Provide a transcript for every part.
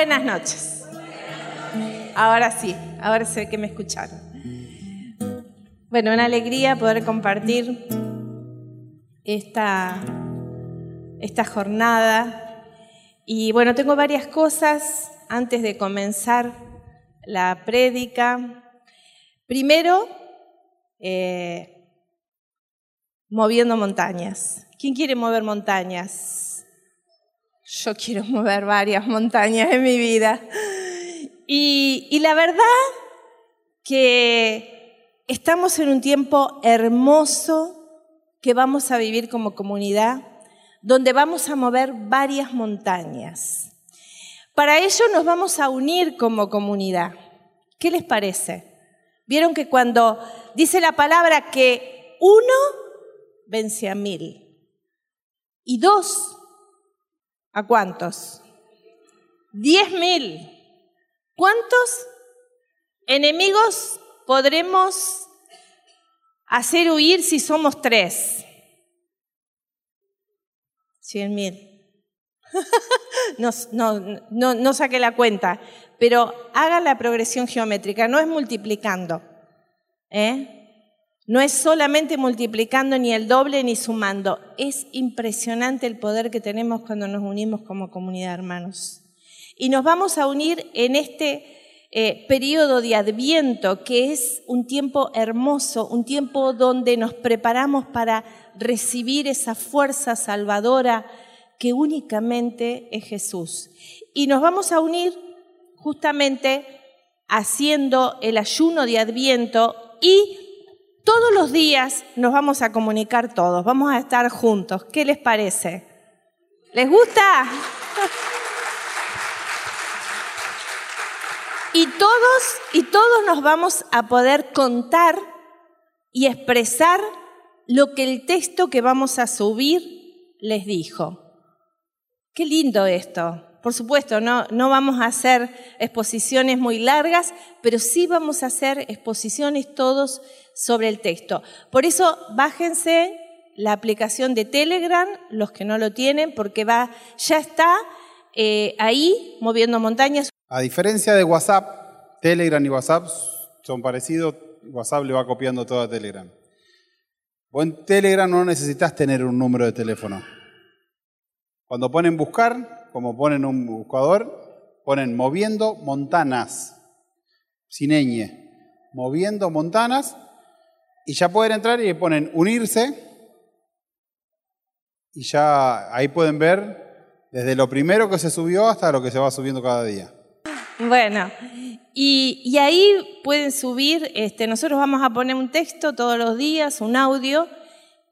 Buenas noches. Ahora sí, ahora sé que me escucharon. Bueno, una alegría poder compartir esta, esta jornada. Y bueno, tengo varias cosas antes de comenzar la prédica. Primero, eh, moviendo montañas. ¿Quién quiere mover montañas? Yo quiero mover varias montañas en mi vida. Y, la verdad que estamos en un tiempo hermoso que vamos a vivir como comunidad, donde vamos a mover varias montañas. Para ello nos vamos a unir como comunidad. ¿Qué les parece? Vieron que cuando dice la palabra que uno vence a mil y dos, ¿a cuántos? Diez mil. ¿Cuántos enemigos podremos hacer huir si somos tres? Cien mil. no, no, la cuenta, pero haga la progresión geométrica, no es multiplicando. ¿eh? No es solamente multiplicando ni el doble ni sumando, es impresionante el poder que tenemos cuando nos unimos como comunidad, hermanos. Y nos vamos a unir en este eh, periodo de adviento, que es un tiempo hermoso, un tiempo donde nos preparamos para recibir esa fuerza salvadora que únicamente es Jesús. Y nos vamos a unir justamente haciendo el ayuno de adviento y todos los días nos vamos a comunicar todos, vamos a estar juntos. ¿Qué les parece? ¿Les gusta? Y todos, y todos nos vamos a poder contar y expresar lo que el texto que vamos a subir les dijo. Qué lindo esto. Por supuesto, no, no vamos a hacer exposiciones muy largas, pero sí vamos a hacer exposiciones todos sobre el texto. Por eso, bájense la aplicación de Telegram, los que no lo tienen, porque va, ya está eh, ahí moviendo montañas. A diferencia de WhatsApp, Telegram y WhatsApp son parecidos, WhatsApp le va copiando todo a Telegram. Vos en Telegram no necesitas tener un número de teléfono. Cuando ponen buscar, como ponen un buscador, ponen moviendo montanas, sin moviendo montanas, y ya pueden entrar y ponen unirse, y ya ahí pueden ver desde lo primero que se subió hasta lo que se va subiendo cada día. Bueno, y, y ahí pueden subir, este, nosotros vamos a poner un texto todos los días, un audio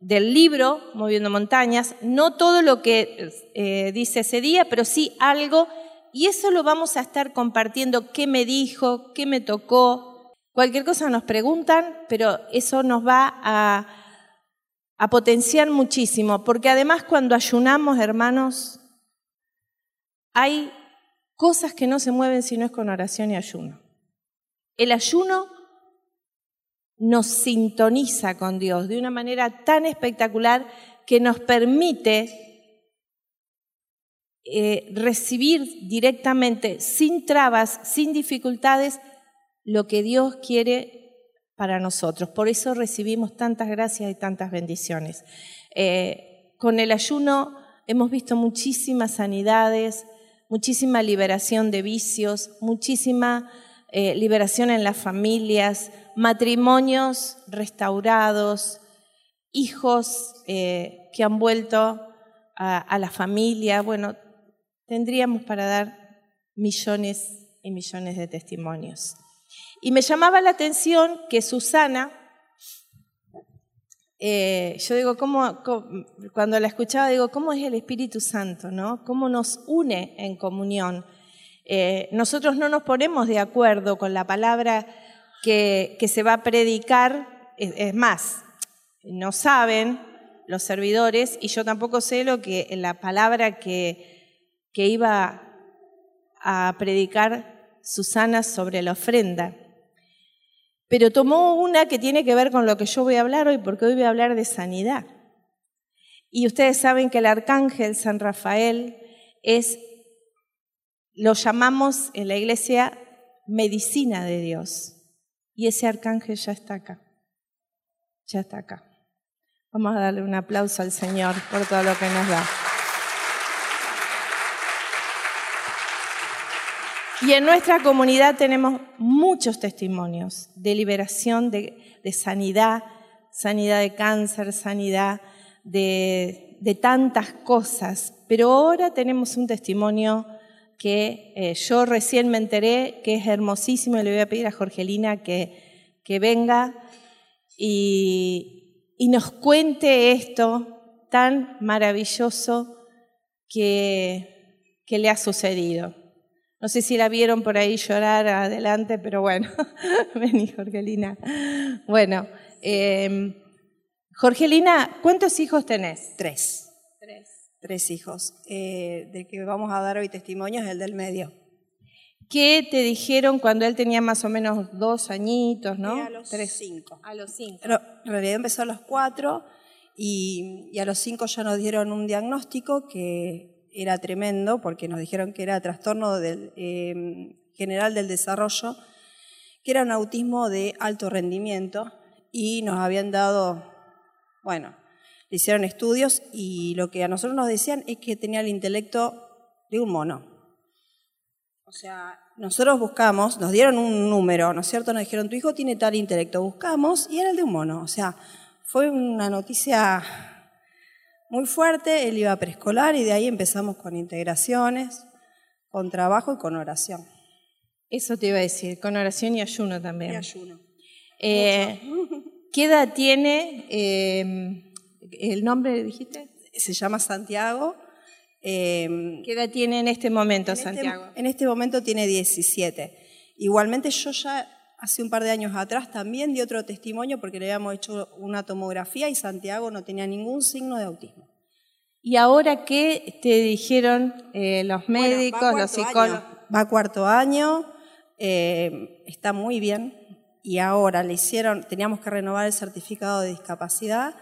del libro Moviendo Montañas, no todo lo que eh, dice ese día, pero sí algo, y eso lo vamos a estar compartiendo, qué me dijo, qué me tocó. Cualquier cosa nos preguntan, pero eso nos va a, potenciar muchísimo, porque además cuando ayunamos, hermanos, hay cosas que no se mueven si no es con oración y ayuno. El ayuno nos sintoniza con Dios de una manera tan espectacular que nos permite eh, recibir directamente, sin trabas, sin dificultades, lo que Dios quiere para nosotros. Por eso recibimos tantas gracias y tantas bendiciones. Eh, con el ayuno hemos visto muchísimas sanidades, muchísima liberación de vicios, muchísima eh, liberación en las familias, matrimonios restaurados, hijos eh, que han vuelto a, a la familia. Bueno, tendríamos para dar millones y millones de testimonios. Y me llamaba la atención que Susana, eh, yo digo, ¿cómo, cuando la escuchaba, digo, ¿cómo es el Espíritu Santo? ¿no? ¿Cómo nos une en comunión? Eh, nosotros no nos ponemos de acuerdo con la palabra que, que se va a predicar, es, es, más, no saben los servidores y yo tampoco sé lo que la palabra que, que iba a predicar Susana sobre la ofrenda. Pero tomó una que tiene que ver con lo que yo voy a hablar hoy, porque hoy voy a hablar de sanidad. Y ustedes saben que el arcángel San Rafael es lo llamamos en la iglesia medicina de Dios. Y ese arcángel ya está acá. Ya está acá. Vamos a darle un aplauso al Señor por todo lo que nos da. Y en nuestra comunidad tenemos muchos testimonios de liberación, de, sanidad, sanidad de cáncer, sanidad de, de, tantas cosas. Pero ahora tenemos un testimonio que eh, yo recién me enteré que es hermosísimo y le voy a pedir a Jorgelina que, que venga y, y nos cuente esto tan maravilloso que, que le ha sucedido. No sé si la vieron por ahí llorar adelante, pero bueno, vení Jorgelina. Bueno, eh, Jorgelina, ¿cuántos hijos tenés? Tres. Tres. Tres hijos. Eh, del que vamos a dar hoy testimonio es el del medio. ¿Qué te dijeron cuando él tenía más o menos dos añitos, no? Y a los Tres. cinco. A los cinco. Pero en realidad empezó a los cuatro y, y a los cinco ya nos dieron un diagnóstico que era tremendo porque nos dijeron que era trastorno eh, general del desarrollo, que era un autismo de alto rendimiento y nos habían dado, bueno, le hicieron estudios y lo que a nosotros nos decían es que tenía el intelecto de un mono. O sea, nosotros buscamos, nos dieron un número, ¿no es cierto? Nos dijeron, tu hijo tiene tal intelecto, buscamos y era el de un mono. O sea, fue una noticia muy fuerte, él iba a preescolar y de ahí empezamos con integraciones, con trabajo y con oración. Eso te iba a decir, con oración y ayuno también. Y ayuno. Eh, ¿Qué edad tiene? Eh, ¿El nombre dijiste? Se llama Santiago. eh, ¿Qué edad tiene en este momento, en este- Santiago? en este momento tiene 17. Igualmente yo ya hace un par de años atrás también di otro testimonio porque le habíamos hecho una tomografía y Santiago no tenía ningún signo de autismo. ¿Y ahora qué te dijeron eh, los médicos, los psicólogos? año. Va a cuarto año, eh, está muy bien y ahora le hicieron, teníamos que renovar el certificado de discapacidad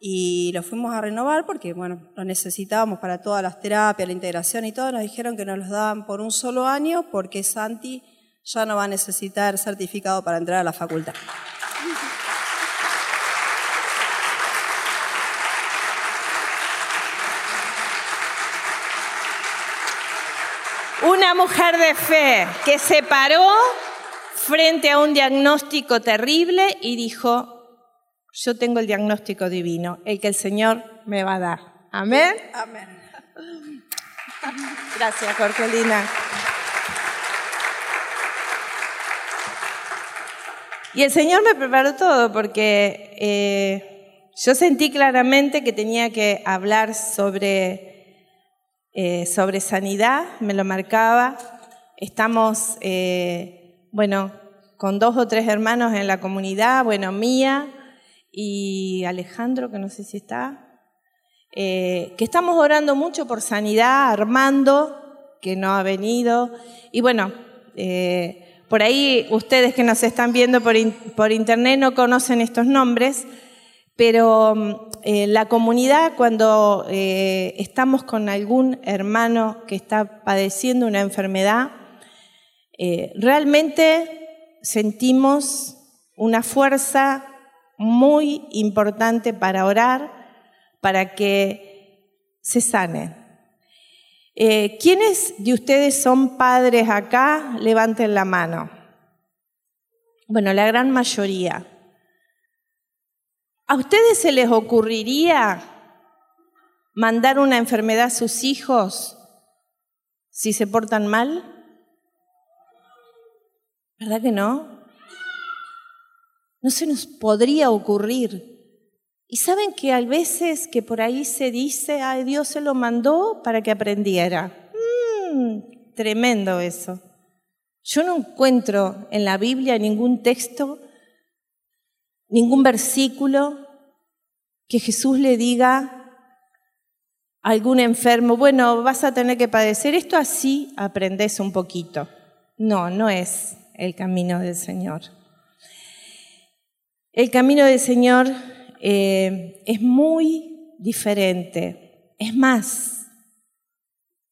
y lo fuimos a renovar porque, bueno, lo necesitábamos para todas las terapias, la integración y todo. Nos dijeron que nos los daban por un solo año porque Santi ya no va a necesitar certificado para entrar a la facultad. Una mujer de fe que se paró frente a un diagnóstico terrible y dijo, yo tengo el diagnóstico divino, el que el Señor me va a dar. Amén. Amén. Gracias, Jorgelina. Y el Señor me preparó todo porque eh, yo sentí claramente que tenía que hablar sobre, eh, sobre sanidad, me lo marcaba. Estamos, eh, bueno, con dos o tres hermanos en la comunidad, bueno, Mía y Alejandro, que no sé si está, que estamos orando mucho por sanidad, Armando, que no ha venido, y bueno, por ahí ustedes que nos están viendo por, por internet no conocen estos nombres, pero mm, eh, la comunidad cuando eh, estamos con algún hermano que está padeciendo una enfermedad, eh, realmente sentimos una fuerza muy importante para orar, para que se sane. Eh, ¿Quiénes de ustedes son padres acá? Levanten la mano. Bueno, la gran mayoría. ¿A ustedes se les ocurriría mandar una enfermedad a sus hijos si se portan mal? ¿Verdad que no? No se nos podría ocurrir. Y saben que a veces que por ahí se dice, ay, Dios se lo mandó para que aprendiera. Mm, tremendo eso. Yo no encuentro en la Biblia ningún texto, ningún versículo que Jesús le diga a algún enfermo, bueno, vas a tener que padecer esto así, aprendes un poquito. No, no es el camino del Señor. El camino del Señor eh, es muy diferente. Es más,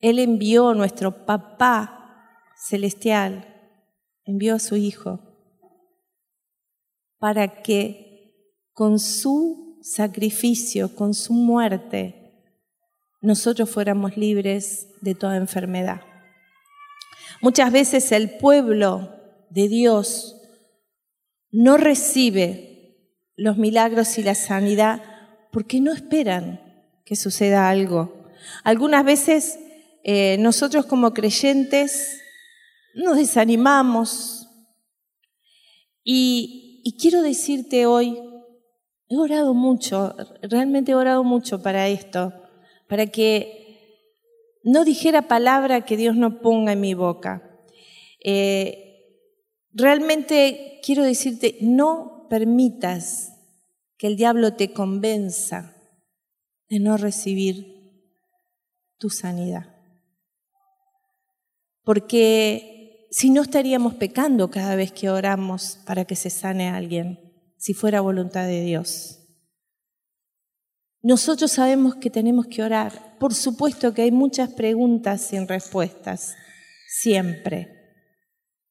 Él envió, nuestro papá celestial envió a su Hijo para que con su sacrificio, con su muerte, nosotros fuéramos libres de toda enfermedad. Muchas veces el pueblo de Dios no recibe los milagros y la sanidad porque no esperan que suceda algo. Algunas veces eh, nosotros como creyentes nos desanimamos y, quiero decirte hoy, he orado mucho, realmente he orado mucho para esto, para que no dijera palabra que Dios no ponga en mi boca. Eh, realmente quiero decirte, no permitas que el diablo te convenza de no recibir tu sanidad. Porque si no estaríamos pecando cada vez que oramos para que se sane a alguien, si fuera voluntad de Dios. Nosotros sabemos que tenemos que orar. Por supuesto que hay muchas preguntas sin respuestas, siempre.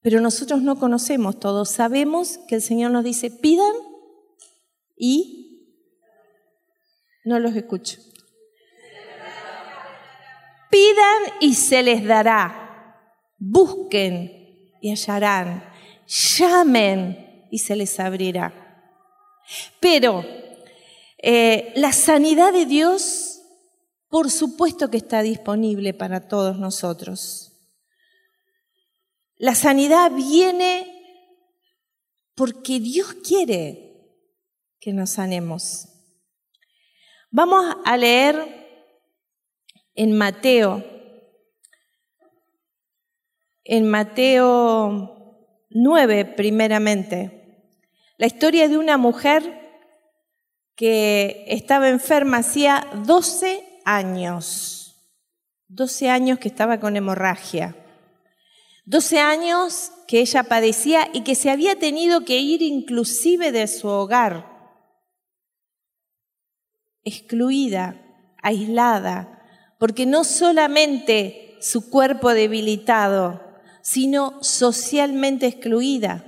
Pero nosotros no conocemos todo. Sabemos que el Señor nos dice, pidan y no los escucho. Pidan y se les dará. Busquen y hallarán. Llamen y se les abrirá. Pero eh, la sanidad de Dios, por supuesto que está disponible para todos nosotros. La sanidad viene porque Dios quiere que nos sanemos. Vamos a leer en Mateo, en Mateo 9 primeramente, la historia de una mujer que estaba enferma hacía 12 años, 12 años que estaba con hemorragia. 12 años que ella padecía y que se había tenido que ir inclusive de su hogar, excluida, aislada, porque no solamente su cuerpo debilitado, sino socialmente excluida,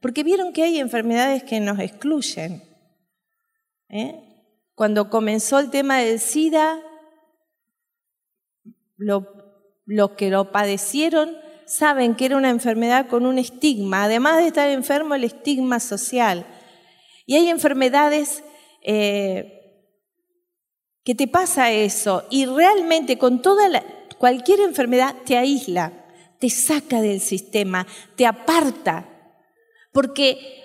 porque vieron que hay enfermedades que nos excluyen. ¿eh? Cuando comenzó el tema del SIDA, los que lo padecieron saben que era una enfermedad con un estigma, además de estar enfermo, el estigma social. Y hay enfermedades eh, que te pasa eso y realmente con toda cualquier enfermedad te aísla, te saca del sistema, te aparta, porque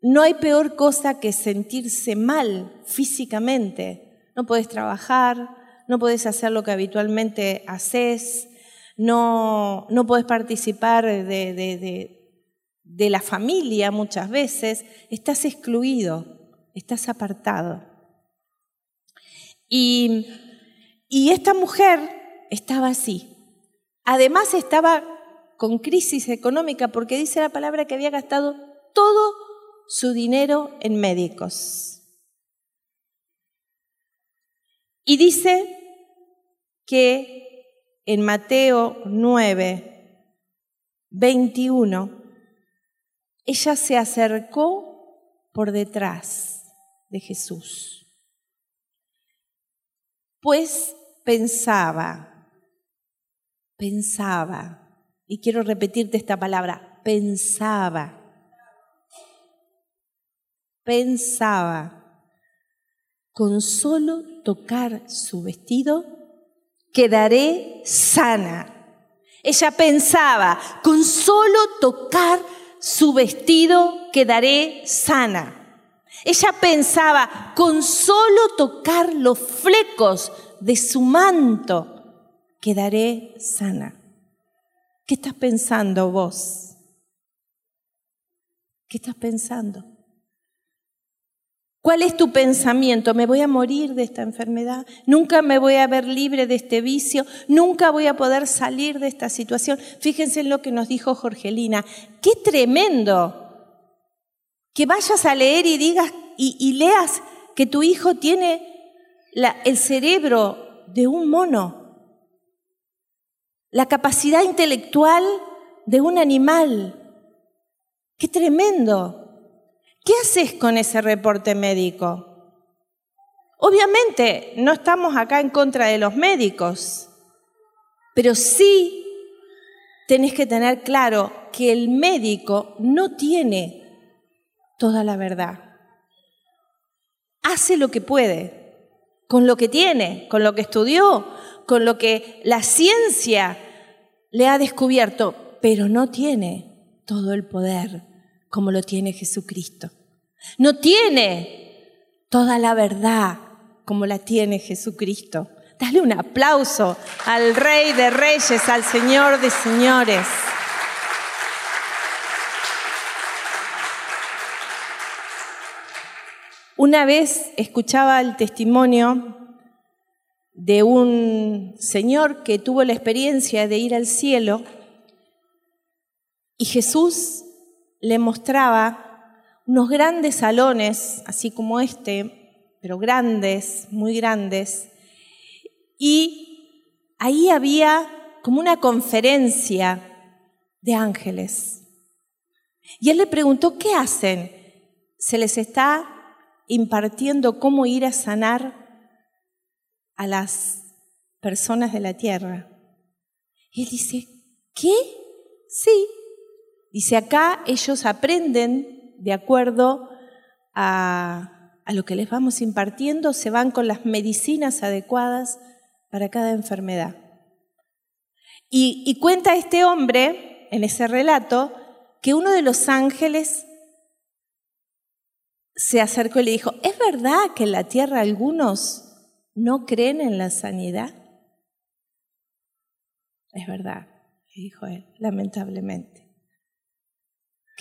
no hay peor cosa que sentirse mal físicamente. No puedes trabajar, no puedes hacer lo que habitualmente haces, no, no puedes participar de, de la familia muchas veces, estás excluido, estás apartado. Y, y esta mujer estaba así. Además estaba con crisis económica porque dice la palabra que había gastado todo su dinero en médicos. Y dice que en Mateo 9, 21, ella se acercó por detrás de Jesús, pues pensaba, pensaba, y quiero repetirte esta palabra, pensaba, pensaba, con solo tocar su vestido, quedaré sana. Ella pensaba, con solo tocar su vestido quedaré sana. Ella pensaba, con solo tocar los flecos de su manto quedaré sana. ¿Qué estás pensando vos? ¿Qué estás pensando? ¿Cuál es tu pensamiento? ¿Me voy a morir de esta enfermedad? ¿Nunca me voy a ver libre de este vicio? ¿Nunca voy a poder salir de esta situación? Fíjense en lo que nos dijo Jorgelina. ¡Qué tremendo! Que vayas a leer y digas y, leas que tu hijo tiene el cerebro de un mono. la capacidad intelectual de un animal. ¡Qué tremendo! ¿Qué haces con ese reporte médico? Obviamente no estamos acá en contra de los médicos, pero sí tenés que tener claro que el médico no tiene toda la verdad. Hace lo que puede, con lo que tiene, con lo que estudió, con lo que la ciencia le ha descubierto, pero no tiene todo el poder como lo tiene Jesucristo. No tiene toda la verdad como la tiene Jesucristo. Dale un aplauso al Rey de Reyes, al Señor de Señores. Una vez escuchaba el testimonio de un señor que tuvo la experiencia de ir al cielo y Jesús le mostraba unos grandes salones, así como este, pero grandes, muy grandes. Y ahí había como una conferencia de ángeles. Y él le preguntó, ¿qué hacen? Se les está impartiendo cómo ir a sanar a las personas de la tierra. Y él dice, ¿qué? Sí. Dice, acá ellos aprenden de acuerdo a a lo que les vamos impartiendo, se van con las medicinas adecuadas para cada enfermedad. Y, cuenta este hombre, en ese relato, que uno de los ángeles se acercó y le dijo, ¿es verdad que en la tierra algunos no creen en la sanidad? Es verdad, dijo él, lamentablemente.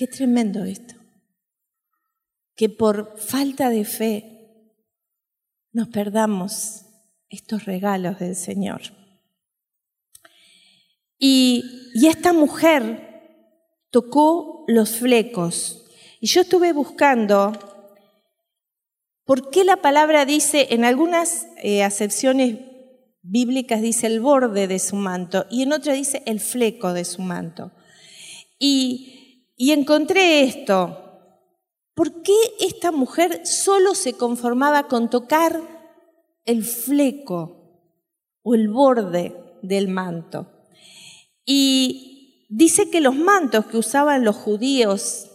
Qué tremendo esto que por falta de fe nos perdamos estos regalos del Señor. Y, esta mujer tocó los flecos. Y yo estuve buscando por qué la palabra dice, en algunas eh, acepciones bíblicas dice el borde de su manto y en otras dice el fleco de su manto. Y, y encontré esto, ¿Por qué esta mujer solo se conformaba con tocar el fleco o el borde del manto? Y dice que los mantos que usaban los judíos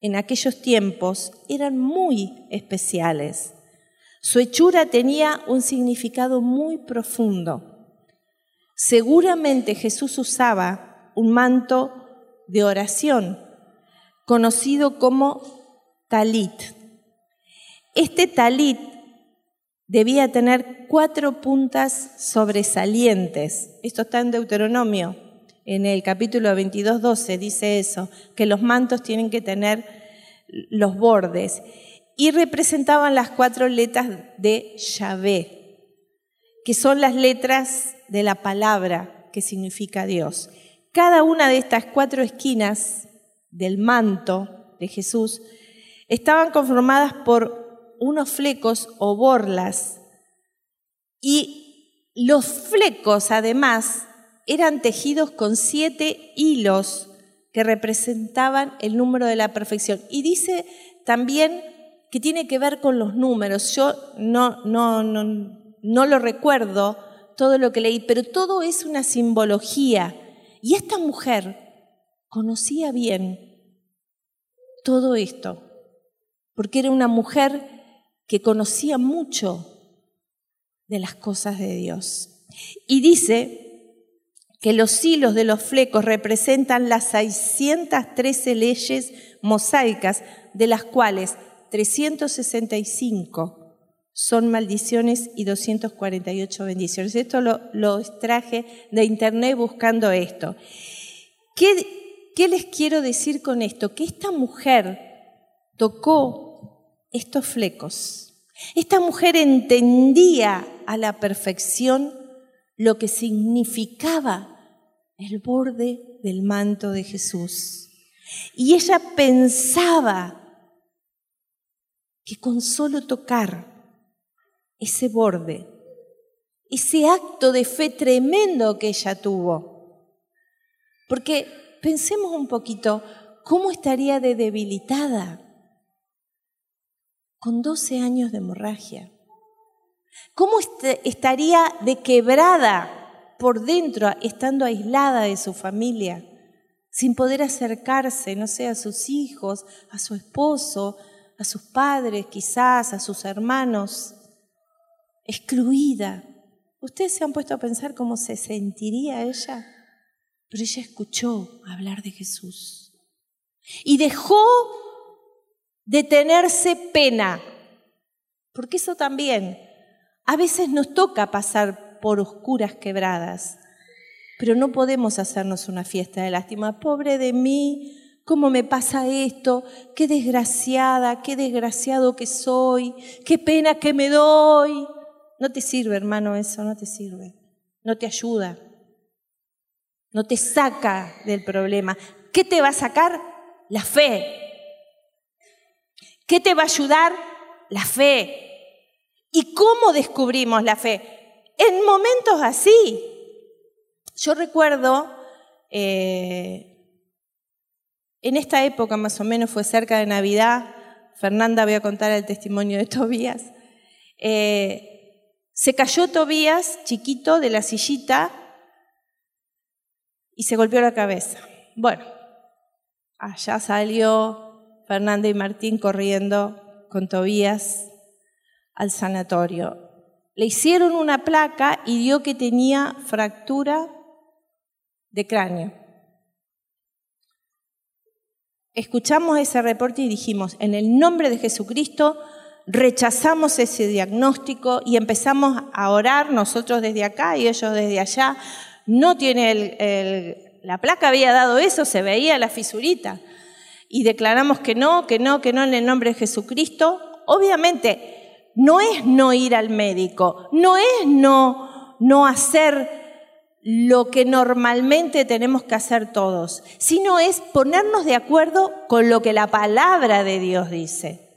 en aquellos tiempos eran muy especiales. Su hechura tenía un significado muy profundo. Seguramente Jesús usaba un manto de oración, conocido como talit. Este talit debía tener cuatro puntas sobresalientes. Esto está en Deuteronomio, en el capítulo 22, 12, dice eso, que los mantos tienen que tener los bordes. Y representaban las cuatro letras de Yahvé, que son las letras de la palabra que significa Dios. Cada una de estas cuatro esquinas del manto de Jesús estaban conformadas por unos flecos o borlas y los flecos además eran tejidos con siete hilos que representaban el número de la perfección. Y dice también que tiene que ver con los números. Yo no, no, no, no lo recuerdo todo lo que leí, pero todo es una simbología. Y esta mujer conocía bien todo esto porque era una mujer que conocía mucho de las cosas de Dios. Y dice que los hilos de los flecos representan las 613 leyes mosaicas, de las cuales 365 son maldiciones y 248 bendiciones. Esto lo, lo extraje de internet buscando esto. ¿Qué, ¿Qué les quiero decir con esto? Que esta mujer tocó estos flecos. Esta mujer entendía a la perfección lo que significaba el borde del manto de Jesús. Y ella pensaba que con solo tocar ese borde, ese acto de fe tremendo que ella tuvo, Porque pensemos un poquito, ¿cómo estaría de debilitada con 12 años de hemorragia? ¿Cómo estaría de quebrada por dentro, estando aislada de su familia, sin poder acercarse, no sé, a sus hijos, a su esposo, a sus padres quizás, a sus hermanos, excluida? ¿Ustedes se han puesto a pensar cómo se sentiría ella? Pero ella escuchó hablar de Jesús y dejó de tenerse pena, porque eso también, a veces nos toca pasar por oscuras quebradas, pero no podemos hacernos una fiesta de lástima. Pobre de mí, ¿cómo me pasa esto? Qué desgraciada, qué desgraciado que soy, qué pena que me doy. No te sirve, hermano, eso, no te sirve. No te ayuda. No te saca del problema. ¿Qué te va a sacar? La fe. ¿Qué te va a ayudar? La fe. ¿Y cómo descubrimos la fe? En momentos así. Yo recuerdo, eh, en esta época más o menos fue cerca de Navidad, Fernanda voy a contar el testimonio de Tobías, eh, se cayó Tobías, chiquito, de la sillita y se golpeó la cabeza. Bueno, allá salió Fernanda y Martín corriendo con Tobías al sanatorio. Le hicieron una placa y dio que tenía fractura de cráneo. Escuchamos ese reporte y dijimos, en el nombre de Jesucristo, rechazamos ese diagnóstico y empezamos a orar nosotros desde acá y ellos desde allá. No tiene el, la placa había dado eso, se veía la fisurita. Y declaramos que no, que no, que no en el nombre de Jesucristo. Obviamente, no es no ir al médico, no es no, no hacer lo que normalmente tenemos que hacer todos, sino es ponernos de acuerdo con lo que la palabra de Dios dice.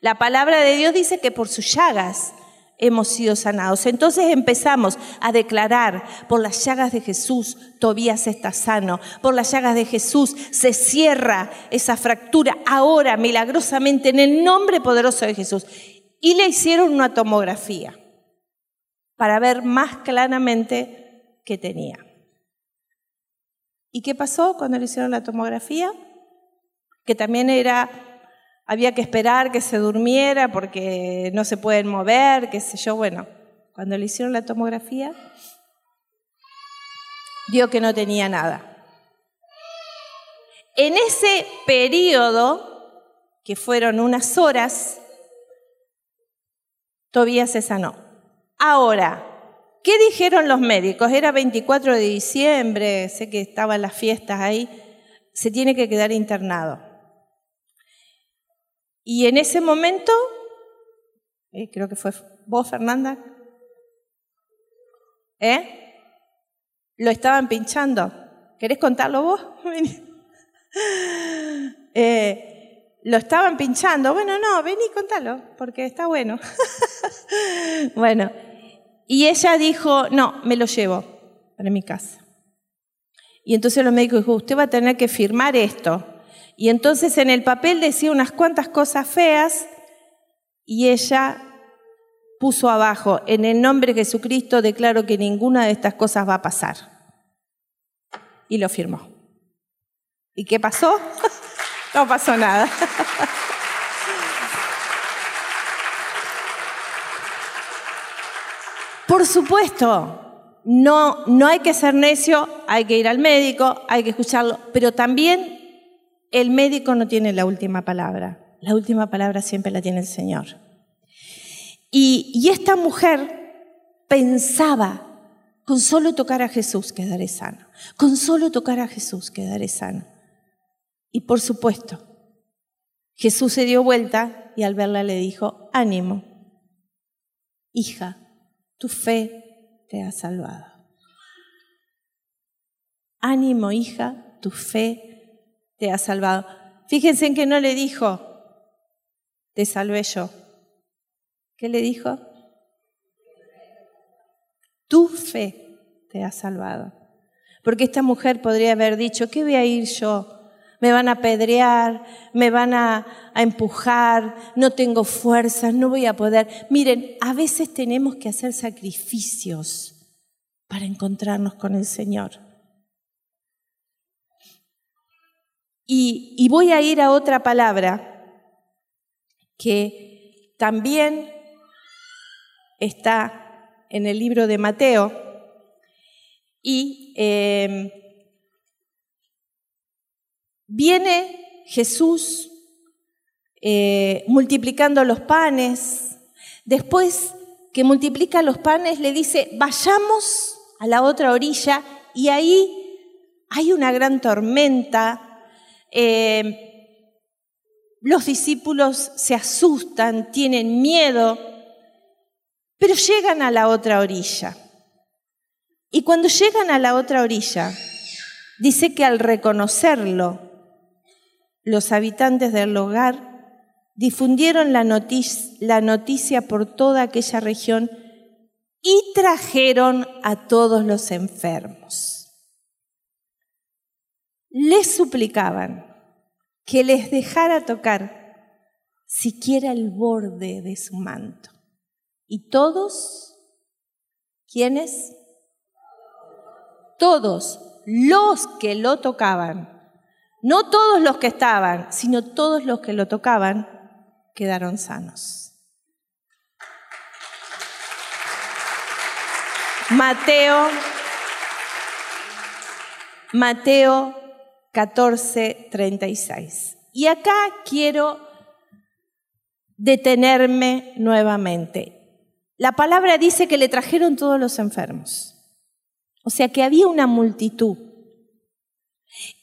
La palabra de Dios dice que por sus llagas hemos sido sanados. Entonces empezamos a declarar, por las llagas de Jesús, Tobías está sano, por las llagas de Jesús se cierra esa fractura ahora, milagrosamente, en el nombre poderoso de Jesús. Y le hicieron una tomografía para ver más claramente qué tenía. ¿Y qué pasó cuando le hicieron la tomografía? Que también era había que esperar que se durmiera porque no se pueden mover, qué sé yo. Bueno, cuando le hicieron la tomografía, vio que no tenía nada. En ese periodo, que fueron unas horas, Tobías se sanó. Ahora, ¿qué dijeron los médicos? Era 24 de diciembre, sé que estaban las fiestas ahí, se tiene que quedar internado. Y en ese momento, eh, creo que fue vos, Fernanda, ¿eh? Lo estaban pinchando. ¿Querés contarlo vos? eh, lo estaban pinchando. Bueno, no, vení, contalo, porque está bueno. bueno, y ella dijo, no, me lo llevo para mi casa. Y entonces los médicos dijo, usted va a tener que firmar esto. Y entonces en el papel decía unas cuantas cosas feas y ella puso abajo, en el nombre de Jesucristo declaro que ninguna de estas cosas va a pasar. Y lo firmó. ¿Y qué pasó? no pasó nada. Por supuesto, no, no hay que ser necio, hay que ir al médico, hay que escucharlo, pero también el médico no tiene la última palabra. La última palabra siempre la tiene el Señor. Y, esta mujer pensaba, con solo tocar a Jesús quedaré sano. Con solo tocar a Jesús quedaré sano. Y por supuesto, Jesús se dio vuelta y al verla le dijo, ánimo, hija, tu fe te ha salvado. Ánimo, hija, tu fe te ha salvado. Fíjense en que no le dijo, te salvé yo. ¿Qué le dijo? Tu fe te ha salvado. Porque esta mujer podría haber dicho, ¿qué voy a ir yo? Me van a apedrear, me van a, a empujar, no tengo fuerzas, no voy a poder. Miren, a veces tenemos que hacer sacrificios para encontrarnos con el Señor. Y, voy a ir a otra palabra que también está en el libro de Mateo y eh, viene Jesús eh, multiplicando los panes, después que multiplica los panes le dice, vayamos a la otra orilla y ahí hay una gran tormenta. Eh, los discípulos se asustan, tienen miedo, pero llegan a la otra orilla. Y cuando llegan a la otra orilla, dice que al reconocerlo, los habitantes del lugar difundieron la noticia por toda aquella región y trajeron a todos los enfermos. Les suplicaban que les dejara tocar siquiera el borde de su manto. Y todos, ¿quiénes? Todos los que lo tocaban, no todos los que estaban, sino todos los que lo tocaban, quedaron sanos. Mateo, Mateo 14, 36. Y acá quiero detenerme nuevamente. La palabra dice que le trajeron todos los enfermos. O sea que había una multitud.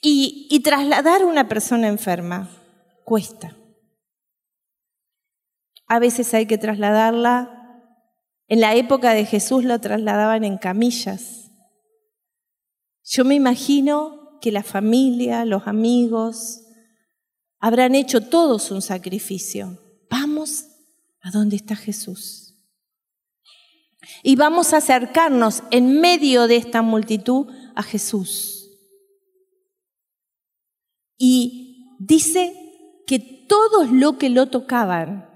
Y, trasladar a una persona enferma cuesta. A veces hay que trasladarla en la época de Jesús lo trasladaban en camillas. Yo me imagino que la familia, los amigos, habrán hecho todos un sacrificio. Vamos a donde está Jesús. Y vamos a acercarnos en medio de esta multitud a Jesús. Y dice que todos los que lo tocaban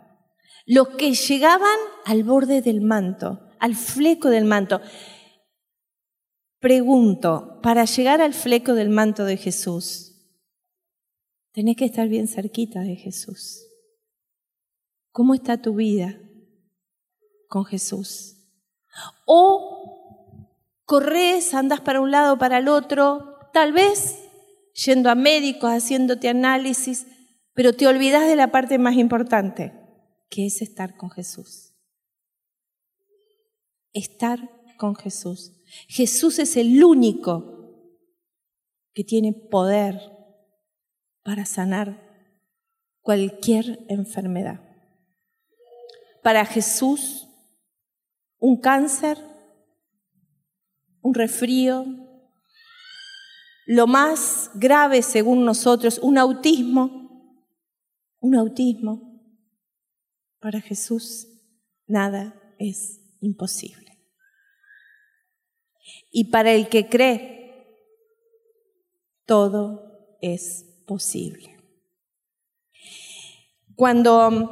los que llegaban al borde del manto, al fleco del manto. Pregunto, para llegar al fleco del manto de Jesús, tenés que estar bien cerquita de Jesús. ¿Cómo está tu vida con Jesús? O corres, andas para un lado, para el otro, tal vez yendo a médicos, haciéndote análisis, pero te olvidas de la parte más importante, que es estar con Jesús. Estar con Jesús. Jesús es el único que tiene poder para sanar cualquier enfermedad. Para Jesús, un cáncer, un resfrío, lo más grave según nosotros, un autismo, un autismo, para Jesús nada es imposible. Y para el que cree, todo es posible. Cuando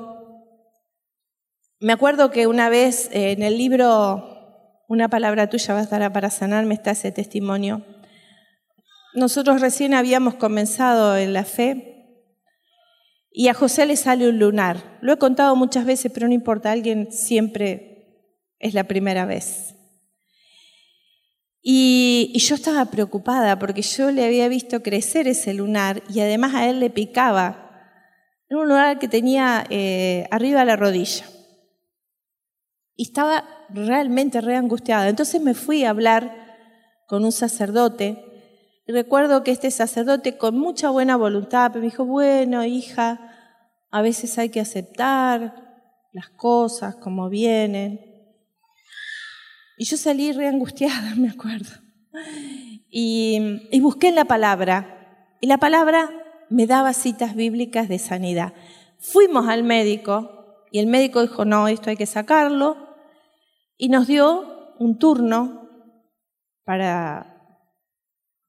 me acuerdo que una vez eh, en el libro Una palabra tuya bastará para sanarme está ese testimonio. Nosotros recién habíamos comenzado en la fe y a José le sale un lunar. Lo he contado muchas veces, pero no importa, alguien siempre es la primera vez. Y, yo estaba preocupada porque yo le había visto crecer ese lunar y además a él le picaba. Era un lunar que tenía eh, arriba la rodilla. Y estaba realmente re angustiada. Entonces me fui a hablar con un sacerdote y recuerdo que este sacerdote con mucha buena voluntad me dijo, bueno, hija, a veces hay que aceptar las cosas como vienen. Y yo salí reangustiada, me acuerdo. Y, busqué la palabra. Y la palabra me daba citas bíblicas de sanidad. Fuimos al médico y el médico dijo, no, esto hay que sacarlo. Y nos dio un turno para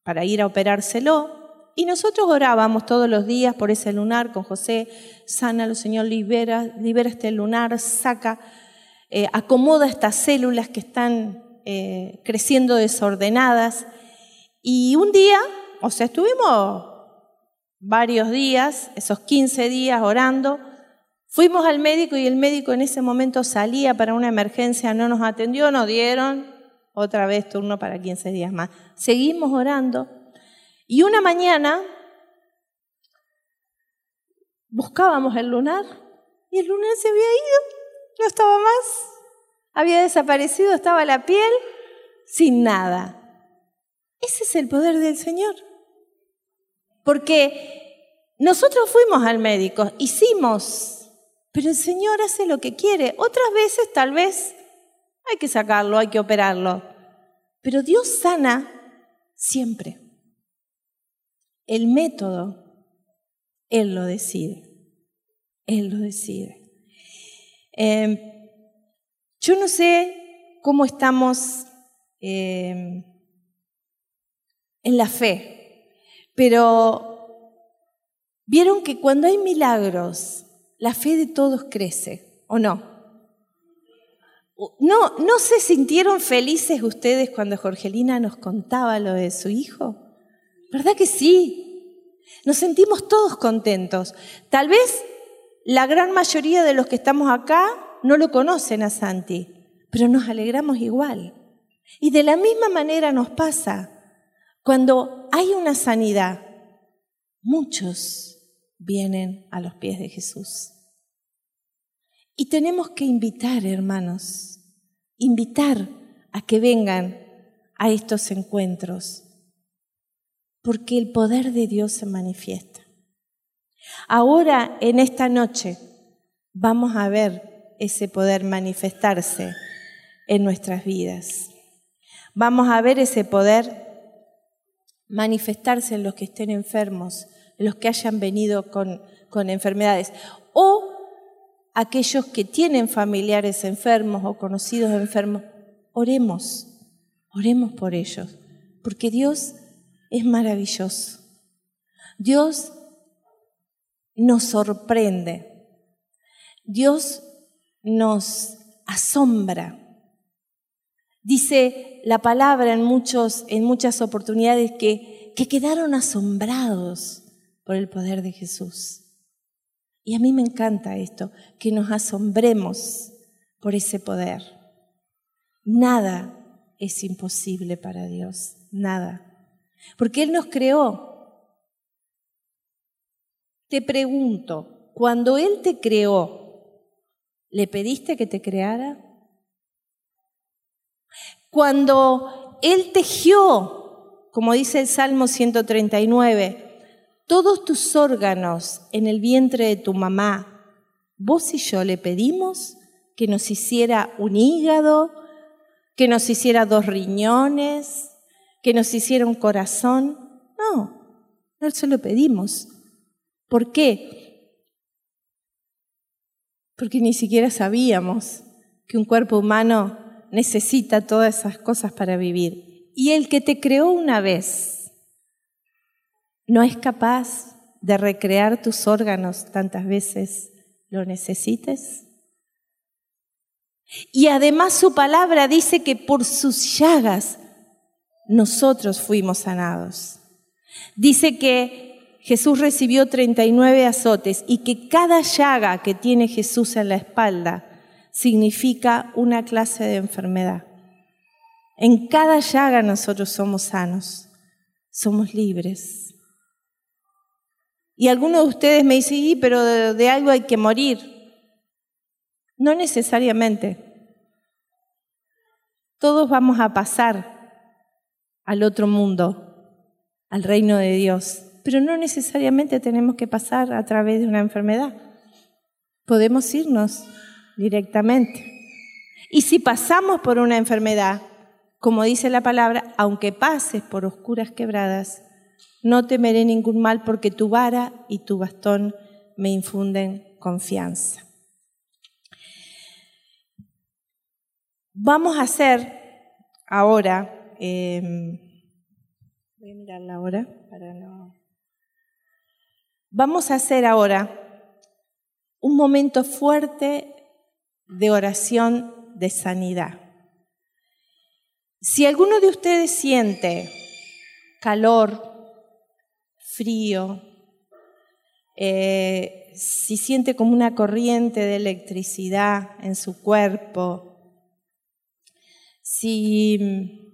para ir a operárselo. Y nosotros orábamos todos los días por ese lunar con José, sánalo Señor, libera, libera este lunar, saca, eh, acomoda estas células que están eh, creciendo desordenadas. Y un día, o sea, estuvimos varios días, esos 15 días orando, fuimos al médico y el médico en ese momento salía para una emergencia, no nos atendió, nos dieron otra vez turno para 15 días más. Seguimos orando y una mañana buscábamos el lunar y el lunar se había ido, no estaba más, había desaparecido, estaba la piel sin nada. Ese es el poder del Señor. Porque nosotros fuimos al médico, hicimos, pero el Señor hace lo que quiere. Otras veces tal vez hay que sacarlo, hay que operarlo. Pero Dios sana siempre. El método, Él lo decide. Él lo decide. Em, yo no sé cómo estamos em, en la fe, pero vieron que cuando hay milagros, la fe de todos crece, ¿o no? ¿No, ¿No se sintieron felices ustedes cuando Jorgelina nos contaba lo de su hijo? ¿Verdad que sí? Nos sentimos todos contentos. Tal vez la gran mayoría de los que estamos acá no lo conocen a Santi, pero nos alegramos igual. Y de la misma manera nos pasa. Cuando hay una sanidad, muchos vienen a los pies de Jesús. Y tenemos que invitar, hermanos, invitar a que vengan a estos encuentros, porque el poder de Dios se manifiesta. Ahora, en esta noche, vamos a ver ese poder manifestarse en nuestras vidas. Vamos a ver ese poder manifestarse en los que estén enfermos, en los que hayan venido con, con enfermedades, o aquellos que tienen familiares enfermos o conocidos enfermos. Oremos, oremos por ellos, porque Dios es maravilloso. Dios nos sorprende. Dios nos asombra. Dice la palabra en, muchos, en muchas oportunidades que, que quedaron asombrados por el poder de Jesús. Y a mí me encanta esto, que nos asombremos por ese poder. Nada es imposible para Dios, nada. Porque Él nos creó te pregunto, cuando Él te creó, ¿le pediste que te creara? Cuando Él tejió, como dice el Salmo 139, todos tus órganos en el vientre de tu mamá, vos y yo le pedimos que nos hiciera un hígado, que nos hiciera dos riñones, que nos hiciera un corazón. No, no se lo pedimos. ¿Por qué? Porque ni siquiera sabíamos que un cuerpo humano necesita todas esas cosas para vivir. Y el que te creó una vez no es capaz de recrear tus órganos tantas veces lo necesites. Y además su palabra dice que por sus llagas nosotros fuimos sanados. Dice que Jesús recibió 39 azotes y que cada llaga que tiene Jesús en la espalda significa una clase de enfermedad. En cada llaga nosotros somos sanos, somos libres. Y algunos de ustedes me dicen, sí, pero de algo hay que morir. No necesariamente. Todos vamos a pasar al otro mundo, al reino de Dios pero no necesariamente tenemos que pasar a través de una enfermedad. Podemos irnos directamente. Y si pasamos por una enfermedad, como dice la palabra, aunque pases por oscuras quebradas, no temeré ningún mal porque tu vara y tu bastón me infunden confianza. Vamos a hacer ahora... Eh, Voy a mirar la hora para no. Vamos a hacer ahora un momento fuerte de oración de sanidad. Si alguno de ustedes siente calor, frío, eh, si siente como una corriente de electricidad en su cuerpo, si,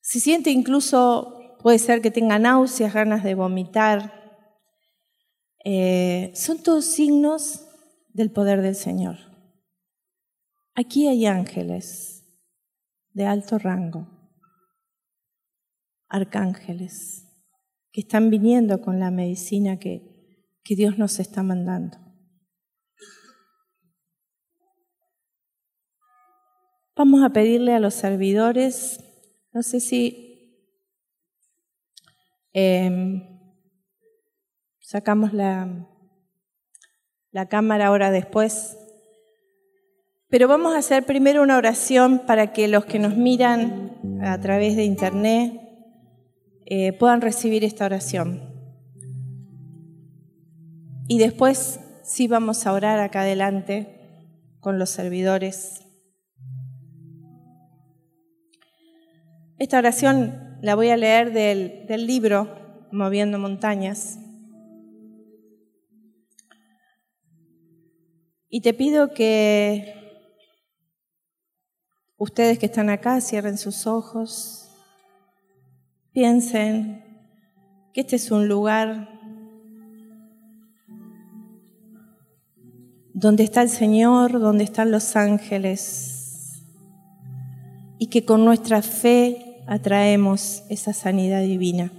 si siente incluso, puede ser que tenga náuseas, ganas de vomitar, eh, son todos signos del poder del Señor. Aquí hay ángeles de alto rango, arcángeles, que están viniendo con la medicina que, Dios nos está mandando. Vamos a pedirle a los servidores, no sé si em, sacamos la, la cámara ahora después. Pero vamos a hacer primero una oración para que los que nos miran a través de internet eh, puedan recibir esta oración. Y después sí vamos a orar acá adelante con los servidores. Esta oración la voy a leer del, del libro Moviendo Montañas. Y te pido que Ustedes que están acá, cierren sus ojos, piensen que este es un lugar donde está el Señor, donde están los ángeles, y que con nuestra fe atraemos esa sanidad divina.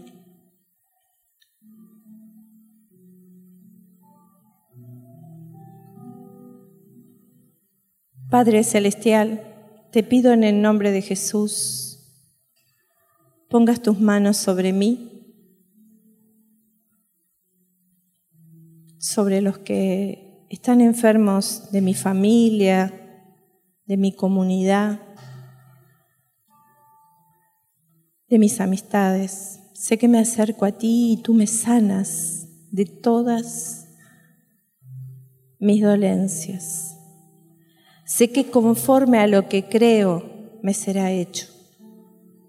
Padre Celestial, te pido en el nombre de Jesús, pongas tus manos sobre mí, sobre los que están enfermos de mi familia, de mi comunidad, de mis amistades. Sé que me acerco a ti y tú me sanas de todas mis dolencias. Sé que conforme a lo que creo me será hecho.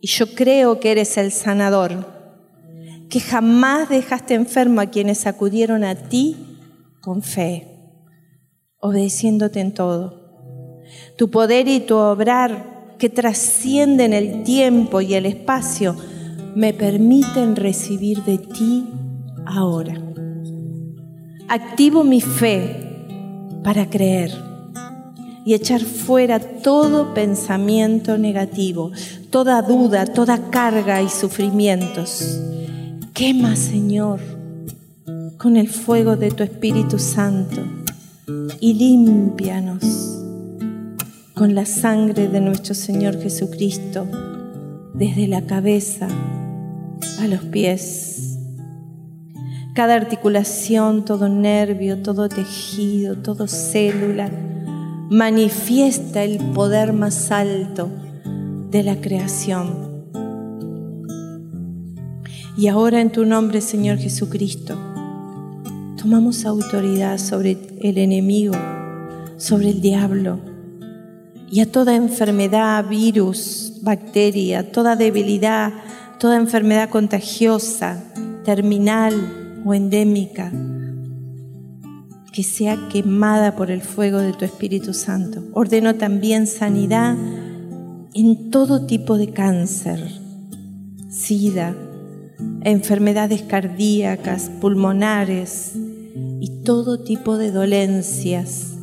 Y yo creo que eres el sanador, que jamás dejaste enfermo a quienes acudieron a ti con fe, obedeciéndote en todo. Tu poder y tu obrar que trascienden el tiempo y el espacio me permiten recibir de ti ahora. Activo mi fe para creer y echar fuera todo pensamiento negativo, toda duda, toda carga y sufrimientos. Quema, Señor, con el fuego de tu Espíritu Santo y límpianos con la sangre de nuestro Señor Jesucristo, desde la cabeza a los pies. Cada articulación, todo nervio, todo tejido, todo célula, manifiesta el poder más alto de la creación. Y ahora en tu nombre, Señor Jesucristo, tomamos autoridad sobre el enemigo, sobre el diablo y a toda enfermedad, virus, bacteria, toda debilidad, toda enfermedad contagiosa, terminal o endémica que sea quemada por el fuego de tu Espíritu Santo. Ordeno también sanidad en todo tipo de cáncer, sida, enfermedades cardíacas, pulmonares y todo tipo de dolencias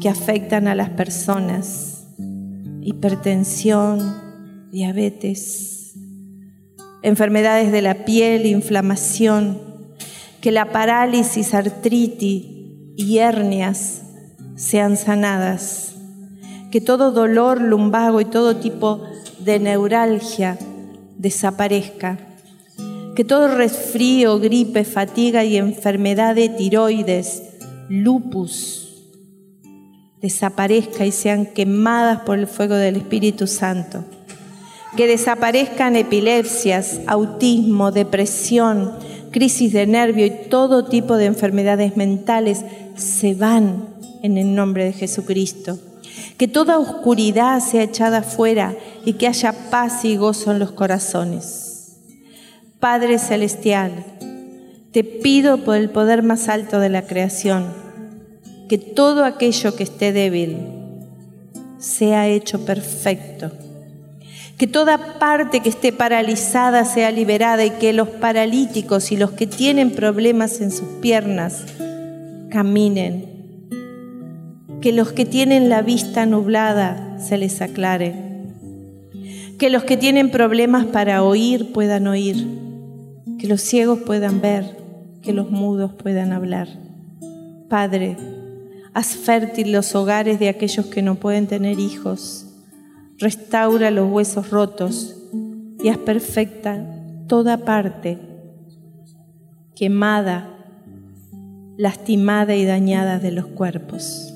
que afectan a las personas, hipertensión, diabetes, enfermedades de la piel, inflamación, que la parálisis, artritis, y hernias sean sanadas, que todo dolor lumbago y todo tipo de neuralgia desaparezca, que todo resfrío, gripe, fatiga y enfermedad de tiroides, lupus, desaparezca y sean quemadas por el fuego del Espíritu Santo. que desaparezcan epilepsias, autismo, depresión, crisis de nervio y todo tipo de enfermedades mentales se van en el nombre de Jesucristo. Que toda oscuridad sea echada fuera y que haya paz y gozo en los corazones. Padre Celestial, te pido por el poder más alto de la creación, que todo aquello que esté débil sea hecho perfecto. Que toda parte que esté paralizada sea liberada y que los paralíticos y los que tienen problemas en sus piernas caminen. Que los que tienen la vista nublada se les aclare. Que los que tienen problemas para oír puedan oír. Que los ciegos puedan ver. Que los mudos puedan hablar. Padre, haz fértil los hogares de aquellos que no pueden tener hijos. Restaura los huesos rotos y haz perfecta toda parte quemada lastimada y dañada de los cuerpos.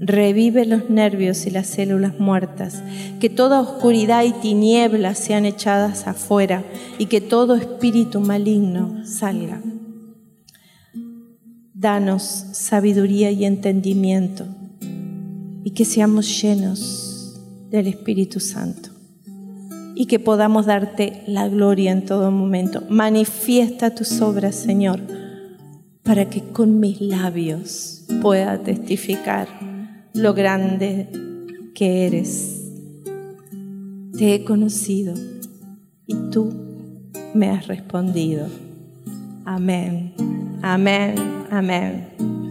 Revive los nervios y las células muertas, que toda oscuridad y tinieblas sean echadas afuera y que todo espíritu maligno salga. Danos sabiduría y entendimiento y que seamos llenos del Espíritu Santo y que podamos darte la gloria en todo momento. Manifiesta tus obras, Señor para que con mis labios pueda testificar lo grande que eres. Te he conocido y tú me has respondido. Amén, amén, amén.